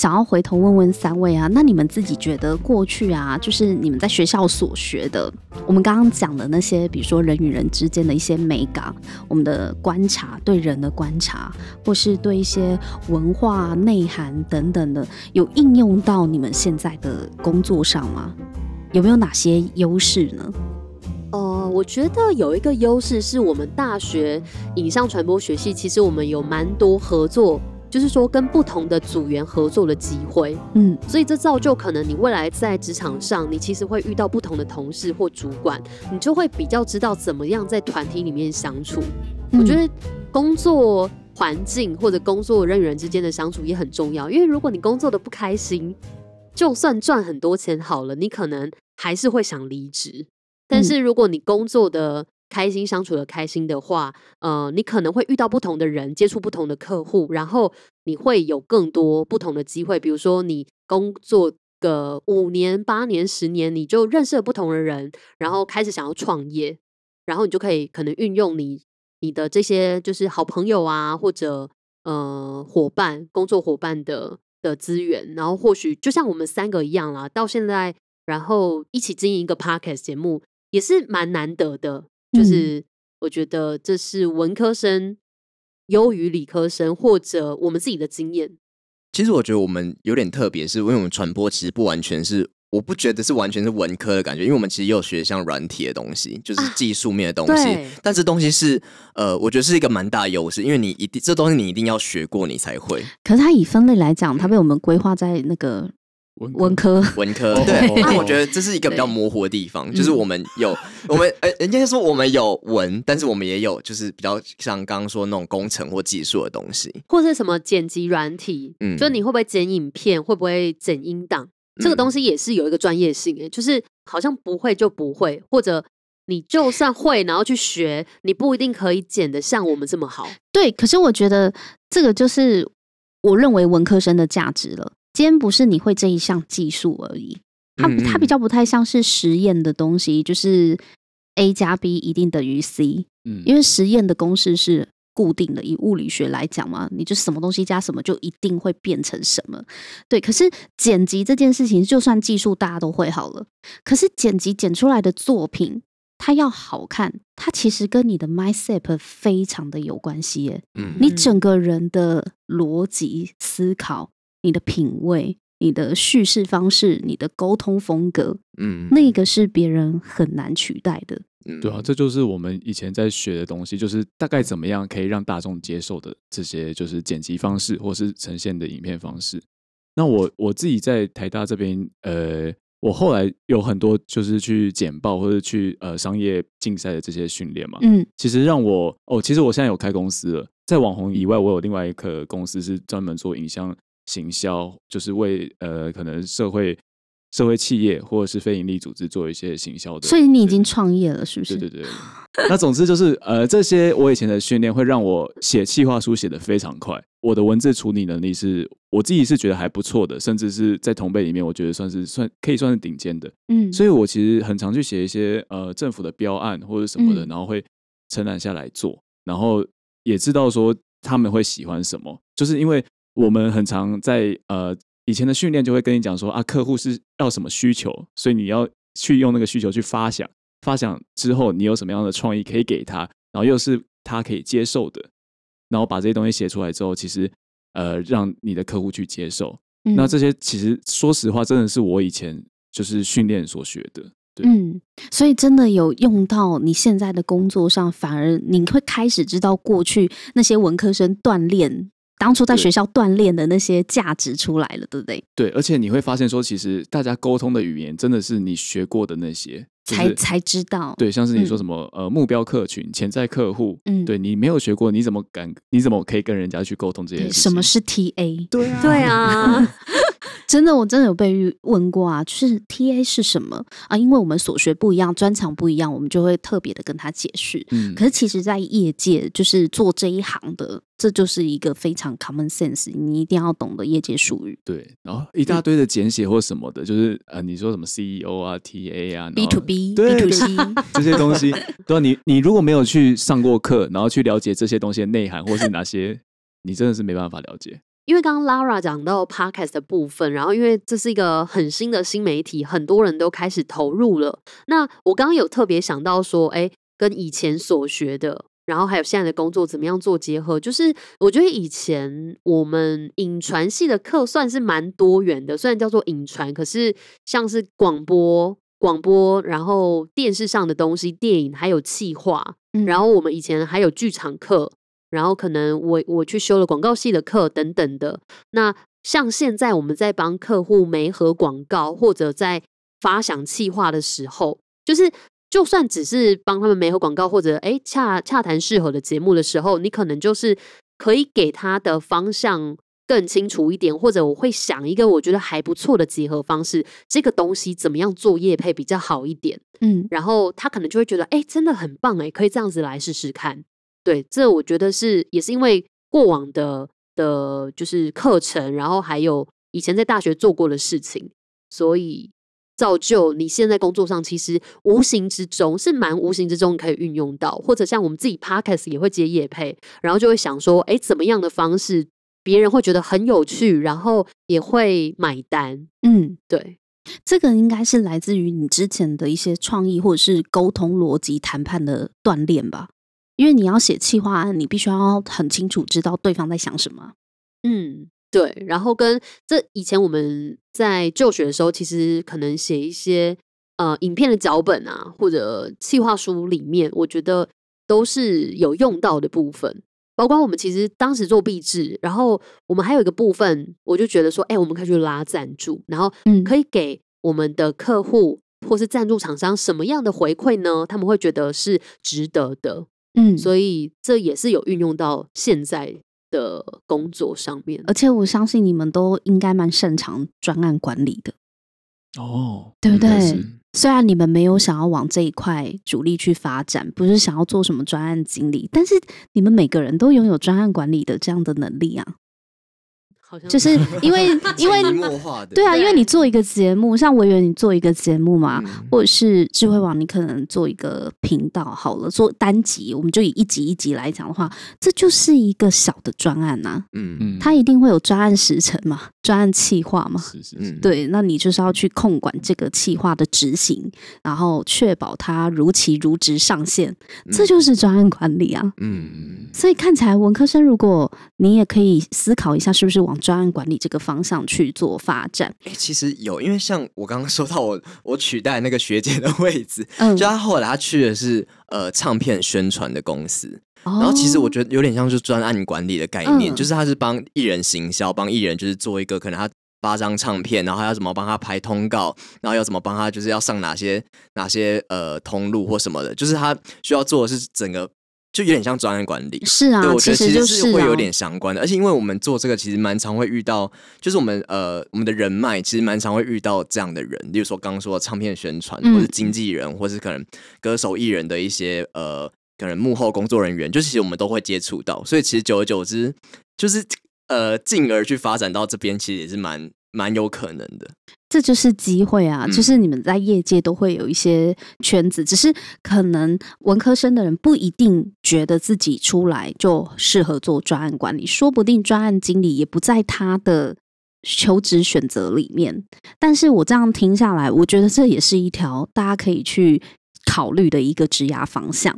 想要回头问问三位啊，那你们自己觉得过去啊，就是你们在学校所学的，我们刚刚讲的那些，比如说人与人之间的一些美感，我们的观察，对人的观察，或是对一些文化内涵等等的，有应用到你们现在的工作上吗？有没有哪些优势呢？呃，我觉得有一个优势是我们大学影像传播学系，其实我们有蛮多合作，就是说跟不同的组员合作的机会。嗯，所以这造就可能你未来在职场上，你其实会遇到不同的同事或主管，你就会比较知道怎么样在团体里面相处。我觉得工作环境或者工作人与人之间的相处也很重要，因为如果你工作的不开心，就算赚很多钱好了，你可能还是会想离职。但是如果你工作的开心、相处的开心的话，呃，你可能会遇到不同的人，接触不同的客户，然后你会有更多不同的机会。比如说，你工作个五年、八年、十年，你就认识了不同的人，然后开始想要创业，然后你就可以可能运用你你的这些就是好朋友啊，或者呃伙伴、工作伙伴的的资源，然后或许就像我们三个一样啦，到现在，然后一起经营一个 podcast 节目。也是蛮难得的，就是我觉得这是文科生优于理科生，或者我们自己的经验。其实我觉得我们有点特别，是因为我们传播其实不完全是，我不觉得是完全是文科的感觉，因为我们其实有学像软体的东西，就是技术面的东西。但这东西是呃，我觉得是一个蛮大优势，因为你一定这东西你一定要学过，你才会。可是它以分类来讲，它被我们规划在那个。文科，文科，对，那我觉得这是一个比较模糊的地方，就是我们有 我们，呃，人家说我们有文，但是我们也有就是比较像刚刚说那种工程或技术的东西，或是什么剪辑软体，嗯，就你会不会剪影片，会不会剪音档，这个东西也是有一个专业性诶，就是好像不会就不会，或者你就算会，然后去学，你不一定可以剪的像我们这么好。对，可是我觉得这个就是我认为文科生的价值了。今天不是你会这一项技术而已，它它比较不太像是实验的东西，就是 a 加 b 一定等于 c，嗯，因为实验的公式是固定的，以物理学来讲嘛，你就什么东西加什么就一定会变成什么，对。可是剪辑这件事情，就算技术大家都会好了，可是剪辑剪出来的作品，它要好看，它其实跟你的 mindset 非常的有关系耶，嗯，你整个人的逻辑思考。你的品味、你的叙事方式、你的沟通风格，嗯，那个是别人很难取代的。对啊，这就是我们以前在学的东西，就是大概怎么样可以让大众接受的这些，就是剪辑方式或是呈现的影片方式。那我我自己在台大这边，呃，我后来有很多就是去简报或者去呃商业竞赛的这些训练嘛，嗯，其实让我哦，其实我现在有开公司了，在网红以外，我有另外一个公司是专门做影像。行销就是为呃，可能社会社会企业或者是非营利组织做一些行销的，所以你已经创业了，是不是？对对对。那总之就是呃，这些我以前的训练会让我写企划书写的非常快，我的文字处理能力是我自己是觉得还不错的，甚至是在同辈里面，我觉得算是算可以算是顶尖的。嗯，所以我其实很常去写一些呃政府的标案或者什么的，然后会承揽下来做，然后也知道说他们会喜欢什么，就是因为。我们很常在呃以前的训练就会跟你讲说啊，客户是要什么需求，所以你要去用那个需求去发想，发想之后你有什么样的创意可以给他，然后又是他可以接受的，然后把这些东西写出来之后，其实呃让你的客户去接受。那这些其实说实话，真的是我以前就是训练所学的。嗯，所以真的有用到你现在的工作上，反而你会开始知道过去那些文科生锻炼。当初在学校锻炼的那些价值出来了，对不对？对，而且你会发现说，其实大家沟通的语言真的是你学过的那些，才才知道。对，像是你说什么呃目标客群、潜在客户，嗯，对你没有学过，你怎么敢？你怎么可以跟人家去沟通这些？什么是 TA？对啊，对啊。真的，我真的有被问过啊，就是 T A 是什么啊？因为我们所学不一样，专长不一样，我们就会特别的跟他解释。嗯，可是其实，在业界就是做这一行的，这就是一个非常 common sense，你一定要懂得业界术语。对，然后一大堆的简写或什么的，就是呃，你说什么 C E O 啊、T A 啊、B to B、B to C 这些东西，对你你如果没有去上过课，然后去了解这些东西的内涵，或是哪些，你真的是没办法了解。因为刚刚 Lara 讲到 Podcast 的部分，然后因为这是一个很新的新媒体，很多人都开始投入了。那我刚刚有特别想到说，哎，跟以前所学的，然后还有现在的工作怎么样做结合？就是我觉得以前我们影传系的课算是蛮多元的，虽然叫做影传，可是像是广播、广播，然后电视上的东西、电影，还有气化，然后我们以前还有剧场课。然后可能我我去修了广告系的课等等的。那像现在我们在帮客户媒合广告，或者在发想企划的时候，就是就算只是帮他们媒合广告，或者哎洽洽谈适合的节目的时候，你可能就是可以给他的方向更清楚一点，或者我会想一个我觉得还不错的结合方式，这个东西怎么样做业配比较好一点？嗯，然后他可能就会觉得哎真的很棒哎，可以这样子来试试看。对，这我觉得是也是因为过往的的，就是课程，然后还有以前在大学做过的事情，所以造就你现在工作上其实无形之中是蛮无形之中可以运用到，或者像我们自己 podcast 也会接业配，然后就会想说，哎，怎么样的方式别人会觉得很有趣，然后也会买单。嗯，对，这个应该是来自于你之前的一些创意或者是沟通逻辑谈判的锻炼吧。因为你要写企划案，你必须要很清楚知道对方在想什么。嗯，对。然后跟这以前我们在就学的时候，其实可能写一些呃影片的脚本啊，或者企划书里面，我觉得都是有用到的部分。包括我们其实当时做壁纸，然后我们还有一个部分，我就觉得说，哎，我们可以去拉赞助，然后可以给我们的客户或是赞助厂商什么样的回馈呢？他们会觉得是值得的。嗯，所以这也是有运用到现在的工作上面，而且我相信你们都应该蛮擅长专案管理的哦，对不对？虽然你们没有想要往这一块主力去发展，不是想要做什么专案经理，但是你们每个人都拥有专案管理的这样的能力啊。就是因为 因为对啊，因为你做一个节目，像我以为你做一个节目嘛，或者是智慧网，你可能做一个频道好了，做单集，我们就以一集一集来讲的话，这就是一个小的专案呐。嗯嗯，它一定会有专案时程嘛，专案企划嘛。是是是。对，那你就是要去控管这个企划的执行，然后确保它如期如职上线，这就是专案管理啊。嗯嗯。所以看起来文科生，如果你也可以思考一下，是不是往专案管理这个方向去做发展？哎，其实有，因为像我刚刚说到，我 我取代那个学姐的位置，嗯，就他后来他去的是呃唱片宣传的公司，然后其实我觉得有点像是专案管理的概念，就是他是帮艺人行销，帮艺人就是做一个可能他八张唱片，然后要怎么帮他拍通告，然后要怎么帮他就是要上哪些哪些呃通路或什么的，就是他需要做的是整个。就有点像专案管理，是啊，我觉得其实是会有点相关的，而且因为我们做这个，其实蛮常会遇到，就是我们呃，我们的人脉其实蛮常会遇到这样的人，例如说刚刚说唱片宣传，或者经纪人，或是可能歌手艺人的一些呃，可能幕后工作人员，就其实我们都会接触到，所以其实久而久之，就是呃，进而去发展到这边，其实也是蛮。蛮有可能的，这就是机会啊！就是你们在业界都会有一些圈子，只是可能文科生的人不一定觉得自己出来就适合做专案管理，说不定专案经理也不在他的求职选择里面。但是我这样听下来，我觉得这也是一条大家可以去。考虑的一个职涯方向，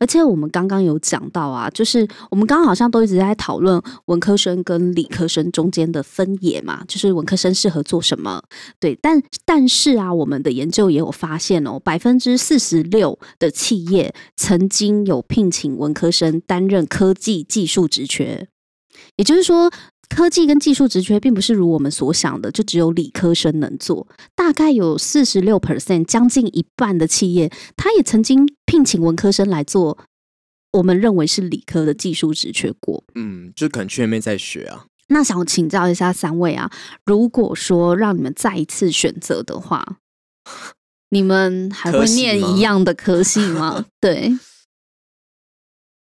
而且我们刚刚有讲到啊，就是我们刚刚好像都一直在讨论文科生跟理科生中间的分野嘛，就是文科生适合做什么？对，但但是啊，我们的研究也有发现哦，百分之四十六的企业曾经有聘请文科生担任科技技术职缺，也就是说。科技跟技术职缺并不是如我们所想的，就只有理科生能做。大概有四十六 percent，将近一半的企业，他也曾经聘请文科生来做我们认为是理科的技术职缺过。嗯，就可能去那边在学啊。那想请教一下三位啊，如果说让你们再一次选择的话，你们还会念一样的科系吗？对，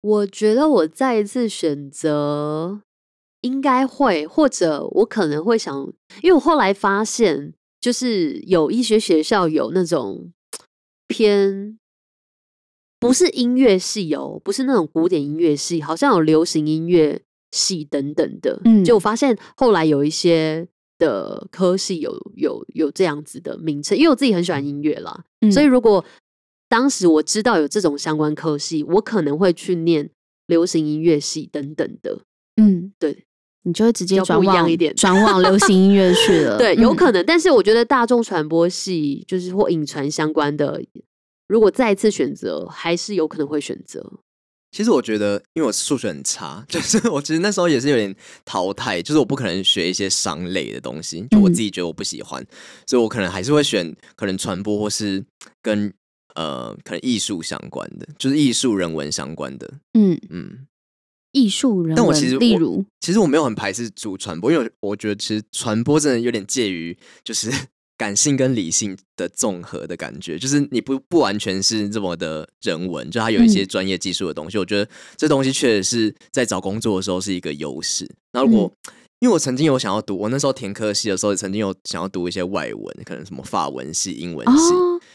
我觉得我再一次选择应该会，或者我可能会想，因为我后来发现，就是有医学学校有那种偏不是音乐系哦，不是那种古典音乐系，好像有流行音乐。系等等的，嗯，就我发现后来有一些的科系有有有这样子的名称，因为我自己很喜欢音乐啦，所以如果当时我知道有这种相关科系，我可能会去念流行音乐系等等的，嗯，对，你就会直接转往一点，转往流行音乐去了，对，有可能，但是我觉得大众传播系就是或影传相关的，如果再一次选择，还是有可能会选择。其实我觉得，因为我数学很差，就是我其实那时候也是有点淘汰，就是我不可能学一些商类的东西，就我自己觉得我不喜欢，所以我可能还是会选可能传播或是跟呃可能艺术相关的，就是艺术人文相关的。嗯嗯，艺术人，但我其实例如，其实我没有很排斥主传播，因为我觉得其实传播真的有点介于就是。感性跟理性的综合的感觉，就是你不不完全是这么的人文，就它有一些专业技术的东西。我觉得这东西确实是在找工作的时候是一个优势。那如果因为我曾经有想要读，我那时候填科系的时候，曾经有想要读一些外文，可能什么法文系、英文系，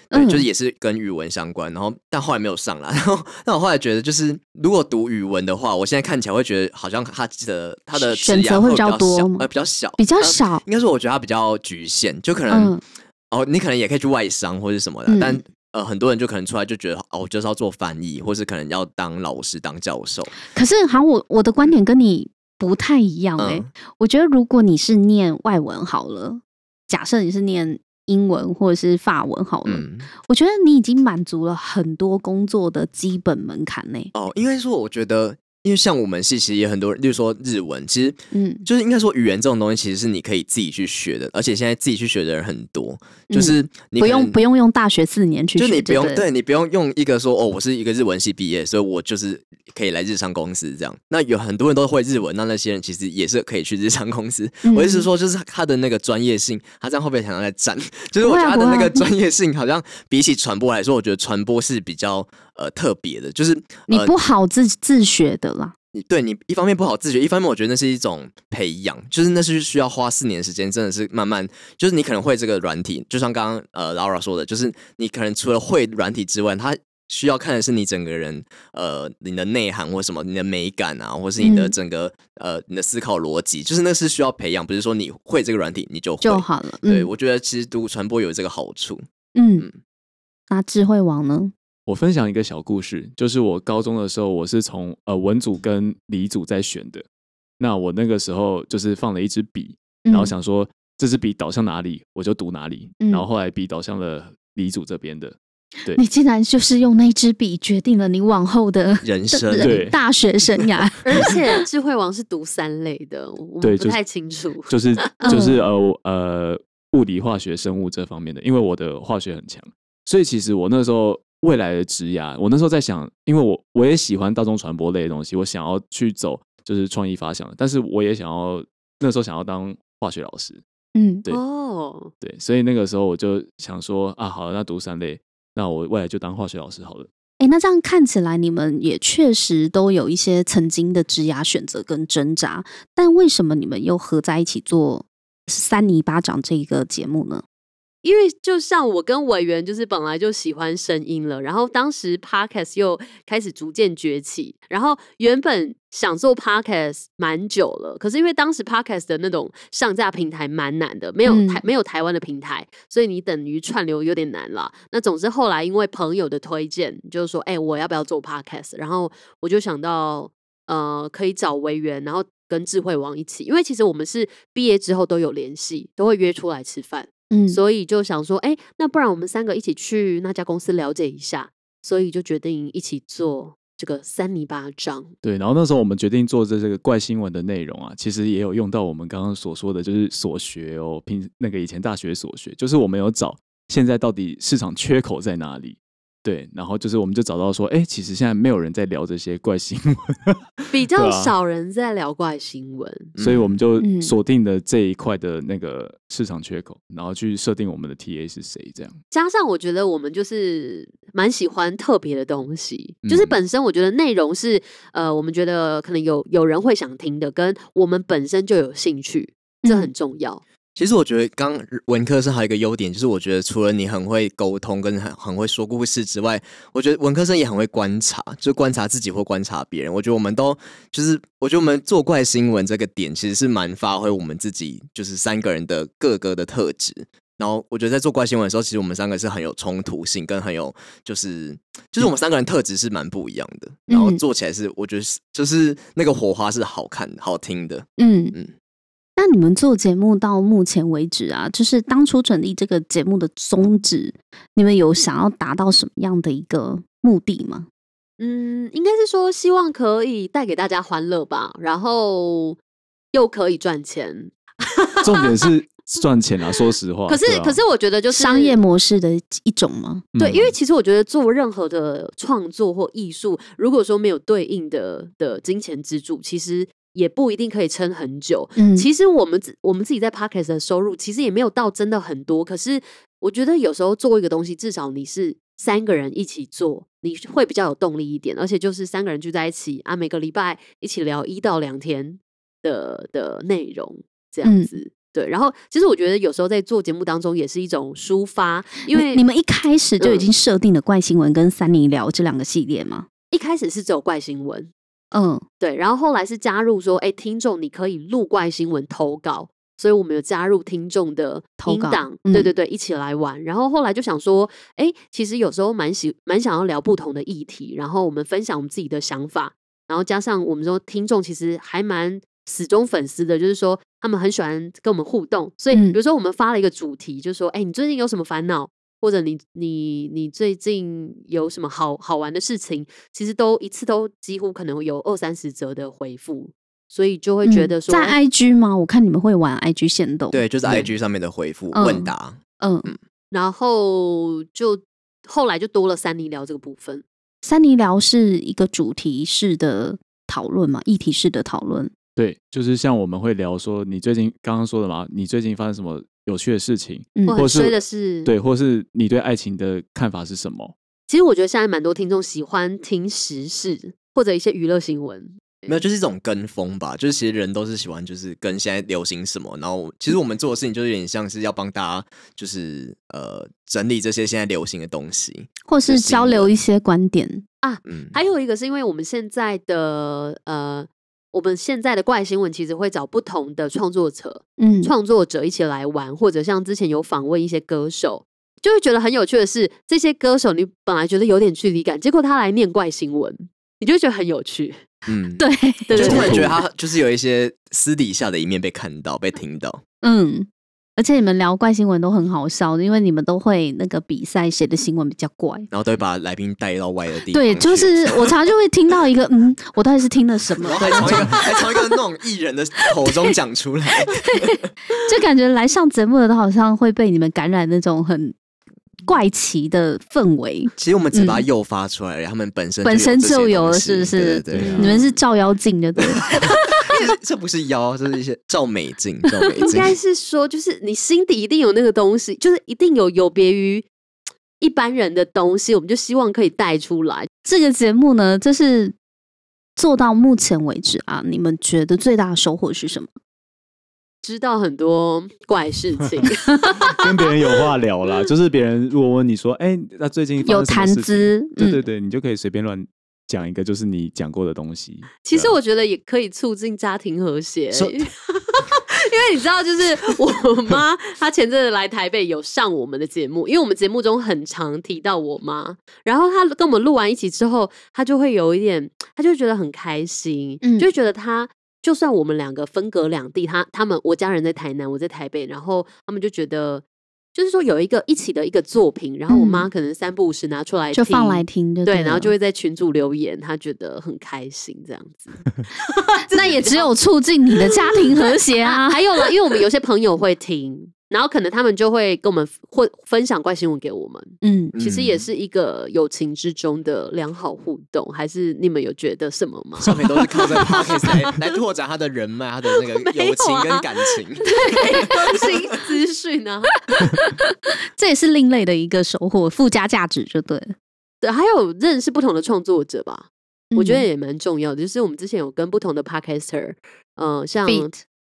对，就是也是跟语文相关。然后但后来没有上来。然后但我后来觉得，就是如果读语文的话，我现在看起来会觉得好像他的他的选择会比较多，呃，比较小，比较少。应该说，我觉得它比较局限，就可能哦，你可能也可以去外商或者什么的，但呃，很多人就可能出来就觉得哦，就是要做翻译，或是可能要当老师、当教授。可是，好，我我的观点跟你。不太一样哎，我觉得如果你是念外文好了，假设你是念英文或者是法文好了，我觉得你已经满足了很多工作的基本门槛呢。哦，应该说，我觉得。因为像我们系其实也很多人，例如说日文，其实嗯，就是应该说语言这种东西，其实是你可以自己去学的，而且现在自己去学的人很多，就是你不用不用用大学四年去，就你不用对你不用用一个说哦，我是一个日文系毕业，所以我就是可以来日商公司这样。那有很多人都会日文，那那些人其实也是可以去日商公司。我意思说，就是他的那个专业性，他这样会不会常常在占？就是我觉得他的那个专业性，好像比起传播来说，我觉得传播是比较呃特别的，就是你不好自自学的啦。你对你一方面不好自觉，一方面我觉得那是一种培养，就是那是需要花四年时间，真的是慢慢，就是你可能会这个软体，就像刚刚呃 Laura 说的，就是你可能除了会软体之外，它需要看的是你整个人呃你的内涵或什么，你的美感啊，或是你的整个呃你的思考逻辑，就是那是需要培养，不是说你会这个软体你就就好了。对我觉得其实读传播有这个好处。嗯，那智慧网呢？我分享一个小故事，就是我高中的时候，我是从呃文组跟理组在选的。那我那个时候就是放了一支笔，然后想说这支笔导向哪里，我就读哪里。然后后来笔导向了理组这边的。对，你竟然就是用那支笔决定了你往后的人生，对大学生涯。而且 智慧王是读三类的，我不太清楚。就是就是呃呃物理、化学、生物这方面的，因为我的化学很强，所以其实我那时候。未来的职涯，我那时候在想，因为我我也喜欢大众传播类的东西，我想要去走就是创意发想，但是我也想要那时候想要当化学老师，嗯，对，哦，对，所以那个时候我就想说啊，好，那读三类，那我未来就当化学老师好了。哎，那这样看起来你们也确实都有一些曾经的职涯选择跟挣扎，但为什么你们又合在一起做三泥巴掌这一个节目呢？因为就像我跟委员，就是本来就喜欢声音了，然后当时 podcast 又开始逐渐崛起，然后原本想做 podcast 蛮久了，可是因为当时 podcast 的那种上架平台蛮难的，没有台没有台湾的平台，所以你等于串流有点难了。那总之后来因为朋友的推荐，就是说，哎，我要不要做 podcast？然后我就想到，呃，可以找委员，然后跟智慧王一起，因为其实我们是毕业之后都有联系，都会约出来吃饭。嗯，所以就想说，哎，那不然我们三个一起去那家公司了解一下，所以就决定一起做这个三泥巴掌。对，然后那时候我们决定做这这个怪新闻的内容啊，其实也有用到我们刚刚所说的就是所学哦，平那个以前大学所学，就是我们有找现在到底市场缺口在哪里，对，然后就是我们就找到说，哎，其实现在没有人在聊这些怪新闻，比较少人在聊怪新闻，所以我们就锁定了这一块的那个市场缺口，然后去设定我们的 TA 是谁，这样。加上我觉得我们就是蛮喜欢特别的东西，就是本身我觉得内容是呃，我们觉得可能有有人会想听的，跟我们本身就有兴趣，这很重要。其实我觉得，刚文科生还有一个优点，就是我觉得除了你很会沟通跟很很会说故事之外，我觉得文科生也很会观察，就观察自己或观察别人。我觉得我们都就是，我觉得我们做怪新闻这个点，其实是蛮发挥我们自己就是三个人的各个的特质。然后我觉得在做怪新闻的时候，其实我们三个是很有冲突性，跟很有就是就是我们三个人特质是蛮不一样的。然后做起来是我觉得是就是那个火花是好看好听的。嗯嗯。那你们做节目到目前为止啊，就是当初成立这个节目的宗旨，你们有想要达到什么样的一个目的吗？嗯，应该是说希望可以带给大家欢乐吧，然后又可以赚钱。重点是赚钱啊！说实话，可是可是我觉得就是商业模式的一种吗？对，因为其实我觉得做任何的创作或艺术，如果说没有对应的的金钱支柱，其实。也不一定可以撑很久。嗯，其实我们自我们自己在 podcast 的收入其实也没有到真的很多。可是我觉得有时候做一个东西，至少你是三个人一起做，你会比较有动力一点。而且就是三个人聚在一起啊，每个礼拜一起聊一到两天的的内容这样子。对，然后其实我觉得有时候在做节目当中也是一种抒发，因为你们一开始就已经设定了怪新闻跟三尼聊这两个系列吗？一开始是只有怪新闻。嗯，对，然后后来是加入说，哎，听众你可以录怪新闻投稿，所以我们有加入听众的投稿，对对对，一起来玩。然后后来就想说，哎，其实有时候蛮喜蛮想要聊不同的议题，然后我们分享我们自己的想法，然后加上我们说听众其实还蛮死忠粉丝的，就是说他们很喜欢跟我们互动，所以比如说我们发了一个主题，就说，哎，你最近有什么烦恼？或者你你你最近有什么好好玩的事情？其实都一次都几乎可能有二三十则的回复，所以就会觉得说在 IG 吗？我看你们会玩 IG 线动，对，就是 IG 上面的回复问答，嗯嗯，然后就后来就多了三尼聊这个部分。三尼聊是一个主题式的讨论嘛，议题式的讨论。对，就是像我们会聊说，你最近刚刚说的嘛，你最近发生什么？有趣的事情，或是是，对，或是你对爱情的看法是什么？其实我觉得现在蛮多听众喜欢听时事或者一些娱乐新闻，没有，就是一种跟风吧。就是其实人都是喜欢，就是跟现在流行什么。然后其实我们做的事情，就有点像是要帮大家，就是呃整理这些现在流行的东西，或是交流一些观点啊。嗯，还有一个是因为我们现在的呃。我们现在的怪新闻其实会找不同的创作者，嗯，创作者一起来玩，或者像之前有访问一些歌手，就会觉得很有趣的是，这些歌手你本来觉得有点距离感，结果他来念怪新闻，你就觉得很有趣，嗯，对，就突然觉得他就是有一些私底下的一面被看到、被听到，嗯。而且你们聊怪新闻都很好笑，因为你们都会那个比赛写的新闻比较怪，然后都会把来宾带到外的地方。对，就是我常常就会听到一个，嗯，我到底是听了什么？还从一个还从一个那种艺人的口中讲出来，就感觉来上节目的都好像会被你们感染那种很怪奇的氛围。其实我们只把它诱发出来，他们本身本身就有，是不是？对，你们是照妖镜的，对。这不是妖，这是一些照美镜。照美镜应该是说，就是你心底一定有那个东西，就是一定有有别于一般人的东西，我们就希望可以带出来。这个节目呢，就是做到目前为止啊，你们觉得最大的收获是什么？知道很多怪事 情，跟别人有话聊啦。就是别人如果问你说：“哎，那最近有谈资？”对对对，你就可以随便乱。讲一个就是你讲过的东西，其实我觉得也可以促进家庭和谐，因为你知道，就是我妈她前阵子来台北有上我们的节目，因为我们节目中很常提到我妈，然后她跟我们录完一起之后，她就会有一点，她就觉得很开心，就觉得她就算我们两个分隔两地，她他们我家人在台南，我在台北，然后他们就觉得。就是说有一个一起的一个作品，然后我妈可能三不五时拿出来就放来听，对，然后就会在群组留言，她觉得很开心这样子。那也只有促进你的家庭和谐啊。还有了，因为我们有些朋友会听，然后可能他们就会跟我们会分享怪新闻给我们，嗯，其实也是一个友情之中的良好互动，还是你们有觉得什么吗？上面都是靠在 podcast 来来拓展他的人脉，他的那个 友情跟感情，对，更 新资讯啊，这也是另类的一个收获，附加价值就对，对，还有认识不同的创作者吧，我觉得也蛮重要的，就是我们之前有跟不同的 podcaster，嗯，像。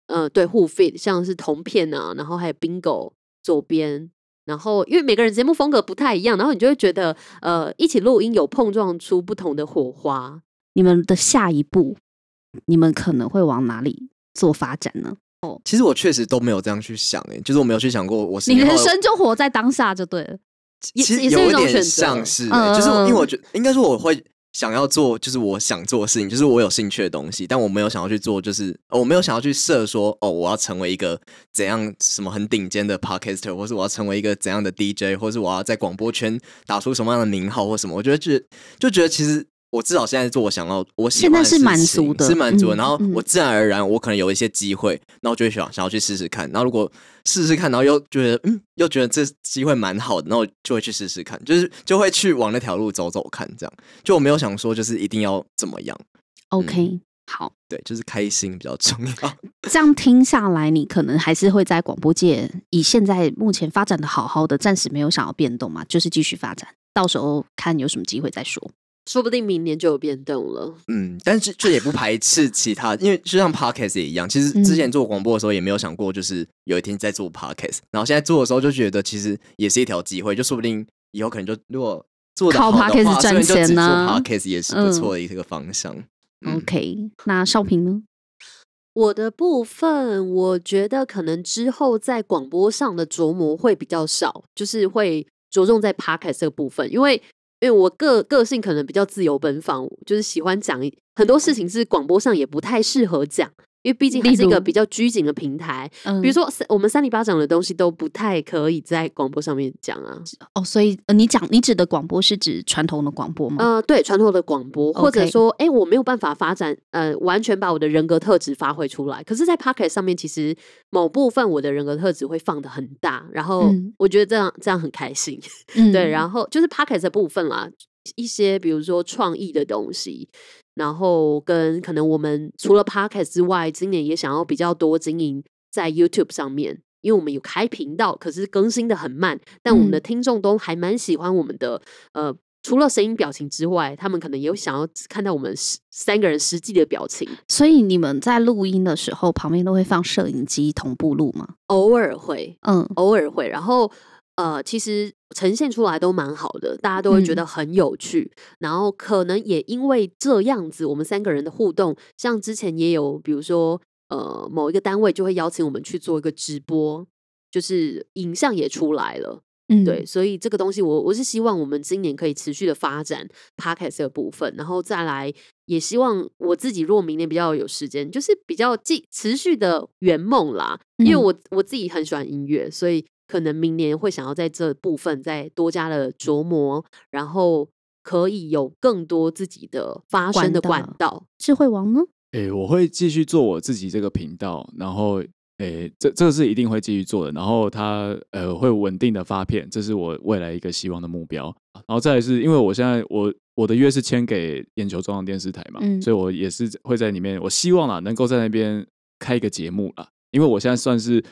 嗯，对，互 fit 像是铜片啊，然后还有 bingo 左边，然后因为每个人节目风格不太一样，然后你就会觉得，呃，一起录音有碰撞出不同的火花。你们的下一步，你们可能会往哪里做发展呢？哦，其实我确实都没有这样去想，哎，就是我没有去想过，我是你人生就活在当下就对了，其实有点像是，就是因为我觉得应该说我会。想要做就是我想做的事情，就是我有兴趣的东西，但我没有想要去做，就是我没有想要去设说哦，我要成为一个怎样什么很顶尖的 podcaster，或是我要成为一个怎样的 DJ，或是我要在广播圈打出什么样的名号或什么。我觉得就就觉得其实。我至少现在做我想要，我现在是满足的，是满足的。然后我自然而然，我可能有一些机会，那我就会想想要去试试看。然后如果试试看，然后又觉得嗯，又觉得这机会蛮好的，那我就会去试试看，就是就会去往那条路走走看。这样，就我没有想说就是一定要怎么样。OK，好，对，就是开心比较重要。这样听下来，你可能还是会在广播界以现在目前发展的好好的，暂时没有想要变动嘛，就是继续发展，到时候看有什么机会再说。说不定明年就有变动了。嗯，但是这也不排斥其他，因为就像 podcast 也一样，其实之前做广播的时候也没有想过，就是有一天在做 podcast，然后现在做的时候就觉得其实也是一条机会，就说不定以后可能就如果做的好的话，赚钱呢，podcast 也是不错的一个方向。OK，那少平呢？我的部分，我觉得可能之后在广播上的琢磨会比较少，就是会着重在 podcast 这个部分，因为。因为我个个性可能比较自由奔放，就是喜欢讲很多事情是广播上也不太适合讲。因为毕竟还是一个比较拘谨的平台，比如说我们三里八掌的东西都不太可以在广播上面讲啊。哦，所以你讲你指的广播是指传统的广播吗？呃，对，传统的广播，或者说，哎，我没有办法发展，呃，完全把我的人格特质发挥出来。可是，在 Pocket 上面，其实某部分我的人格特质会放的很大，然后我觉得这样这样很开心。对，然后就是 Pocket 的部分啦，一些比如说创意的东西。然后跟可能我们除了 podcast 之外，今年也想要比较多经营在 YouTube 上面，因为我们有开频道，可是更新的很慢，但我们的听众都还蛮喜欢我们的。呃，除了声音表情之外，他们可能也有想要看到我们三个人实际的表情。所以你们在录音的时候，旁边都会放摄影机同步录吗？偶尔会，嗯，偶尔会。然后。呃，其实呈现出来都蛮好的，大家都会觉得很有趣。然后可能也因为这样子，我们三个人的互动，像之前也有，比如说呃，某一个单位就会邀请我们去做一个直播，就是影像也出来了。嗯，对，所以这个东西我我是希望我们今年可以持续的发展 podcast 的部分，然后再来也希望我自己如果明年比较有时间，就是比较继持续的圆梦啦。因为我我自己很喜欢音乐，所以。可能明年会想要在这部分再多加了琢磨，然后可以有更多自己的发声的管道。智慧王呢？诶，我会继续做我自己这个频道，然后诶，这这个是一定会继续做的。然后它呃会稳定的发片，这是我未来一个希望的目标。然后再来是因为我现在我我的约是签给眼球中央电视台嘛，所以我也是会在里面。我希望啊能够在那边开一个节目啦，因为我现在算是。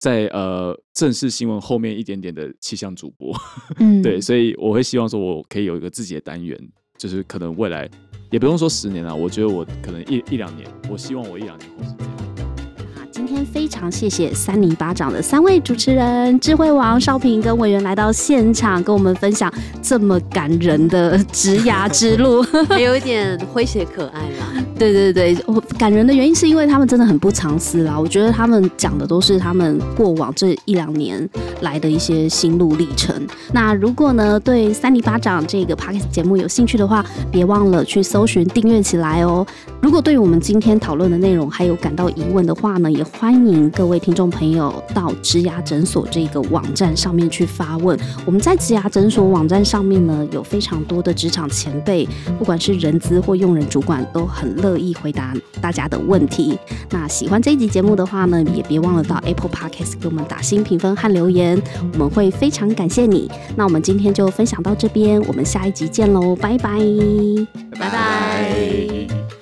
在呃正式新闻后面一点点的气象主播，嗯，对，所以我会希望说我可以有一个自己的单元，就是可能未来也不用说十年了，我觉得我可能一一两年，我希望我一两年后是这样。今天非常谢谢三尼巴掌的三位主持人，智慧王少平跟委员来到现场，跟我们分享这么感人的职涯之路，还有一点诙谐可爱啦。对对对，我感人的原因是因为他们真的很不藏私啦。我觉得他们讲的都是他们过往这一两年来的一些心路历程。那如果呢对三尼巴掌这个 podcast 节目有兴趣的话，别忘了去搜寻订阅起来哦。如果对于我们今天讨论的内容还有感到疑问的话呢，也欢迎各位听众朋友到植牙诊所这个网站上面去发问。我们在植牙诊所网站上面呢，有非常多的职场前辈，不管是人资或用人主管，都很乐意回答大家的问题。那喜欢这一集节目的话呢，也别忘了到 Apple Podcast 给我们打新评分和留言，我们会非常感谢你。那我们今天就分享到这边，我们下一集见喽，拜拜，拜拜。